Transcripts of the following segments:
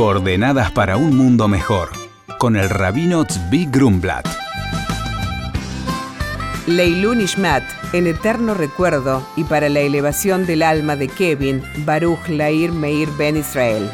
Coordenadas para un mundo mejor, con el rabino Tzvi Grumblat. Leilun Ishmat, en eterno recuerdo y para la elevación del alma de Kevin, Baruch Lair Meir Ben Israel.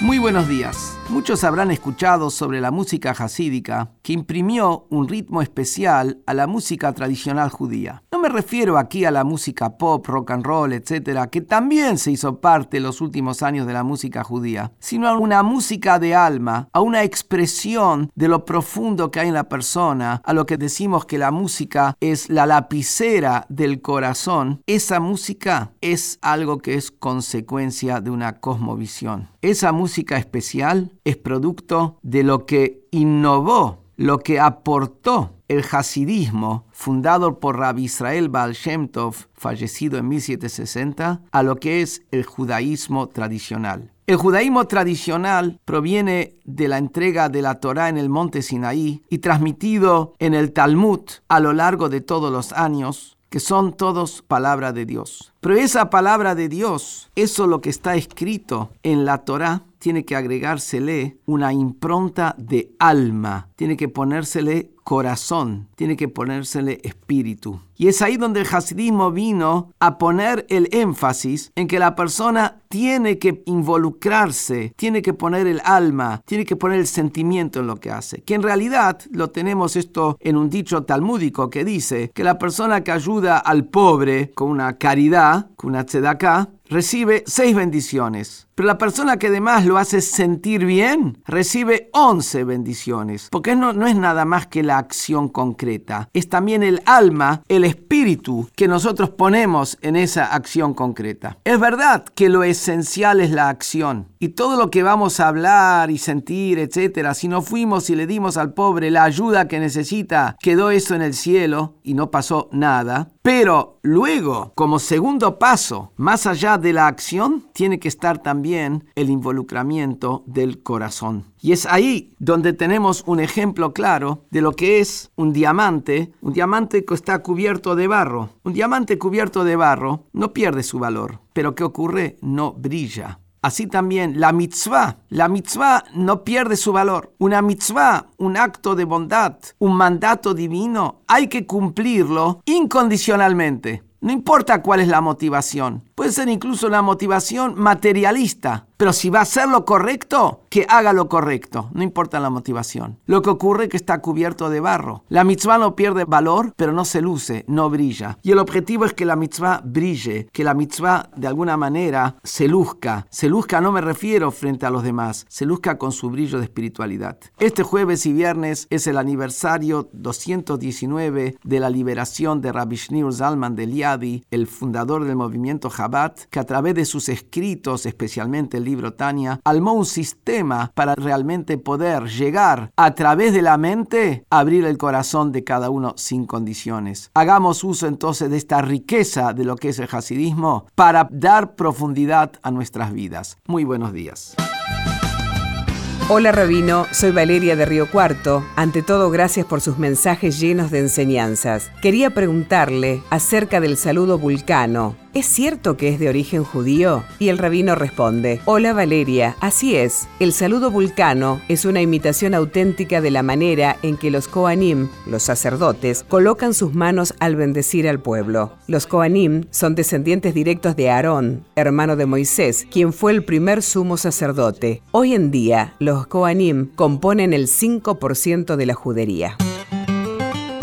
Muy buenos días. Muchos habrán escuchado sobre la música hasídica que imprimió un ritmo especial a la música tradicional judía. Me refiero aquí a la música pop, rock and roll, etcétera, que también se hizo parte en los últimos años de la música judía, sino a una música de alma, a una expresión de lo profundo que hay en la persona, a lo que decimos que la música es la lapicera del corazón. Esa música es algo que es consecuencia de una cosmovisión. Esa música especial es producto de lo que innovó, lo que aportó el hasidismo, fundado por Rabbi Israel Baal Shem Tov, fallecido en 1760, a lo que es el judaísmo tradicional. El judaísmo tradicional proviene de la entrega de la Torá en el monte Sinaí y transmitido en el Talmud a lo largo de todos los años, que son todos palabra de Dios. Pero esa palabra de Dios, eso lo que está escrito en la Torá, tiene que agregársele una impronta de alma, tiene que ponérsele corazón, tiene que ponérsele espíritu. Y es ahí donde el hasidismo vino a poner el énfasis en que la persona tiene que involucrarse, tiene que poner el alma, tiene que poner el sentimiento en lo que hace. Que en realidad lo tenemos esto en un dicho talmúdico que dice que la persona que ayuda al pobre con una caridad, con una tzedakah, recibe seis bendiciones. Pero la persona que además lo hace sentir bien, recibe once bendiciones. Porque no, no es nada más que la acción concreta. Es también el alma, el espíritu que nosotros ponemos en esa acción concreta. Es verdad que lo esencial es la acción. Y todo lo que vamos a hablar y sentir, etcétera, si no fuimos y le dimos al pobre la ayuda que necesita, quedó eso en el cielo y no pasó nada. Pero luego, como segundo paso, más allá de la acción, tiene que estar también el involucramiento del corazón. Y es ahí donde tenemos un ejemplo claro de lo que es un diamante, un diamante que está cubierto de barro. Un diamante cubierto de barro no pierde su valor, pero ¿qué ocurre? No brilla. Así también la mitzvah. La mitzvah no pierde su valor. Una mitzvah, un acto de bondad, un mandato divino, hay que cumplirlo incondicionalmente. No importa cuál es la motivación. Puede ser incluso una motivación materialista. Pero si va a hacer lo correcto, que haga lo correcto. No importa la motivación. Lo que ocurre es que está cubierto de barro. La mitzvah no pierde valor, pero no se luce, no brilla. Y el objetivo es que la mitzvah brille, que la mitzvah de alguna manera se luzca. Se luzca no me refiero frente a los demás, se luzca con su brillo de espiritualidad. Este jueves y viernes es el aniversario 219 de la liberación de Rabbi Shneur Zalman de El fundador del movimiento Chabad, que a través de sus escritos, especialmente el libro Tania, armó un sistema para realmente poder llegar a través de la mente a abrir el corazón de cada uno sin condiciones. Hagamos uso entonces de esta riqueza de lo que es el hasidismo para dar profundidad a nuestras vidas. Muy buenos días. Hola Rabino, soy Valeria de Río Cuarto. Ante todo, gracias por sus mensajes llenos de enseñanzas. Quería preguntarle acerca del saludo vulcano. ¿Es cierto que es de origen judío? Y el rabino responde, Hola Valeria, así es. El saludo vulcano es una imitación auténtica de la manera en que los Koanim, los sacerdotes, colocan sus manos al bendecir al pueblo. Los Koanim son descendientes directos de Aarón, hermano de Moisés, quien fue el primer sumo sacerdote. Hoy en día, los Koanim componen el 5% de la judería.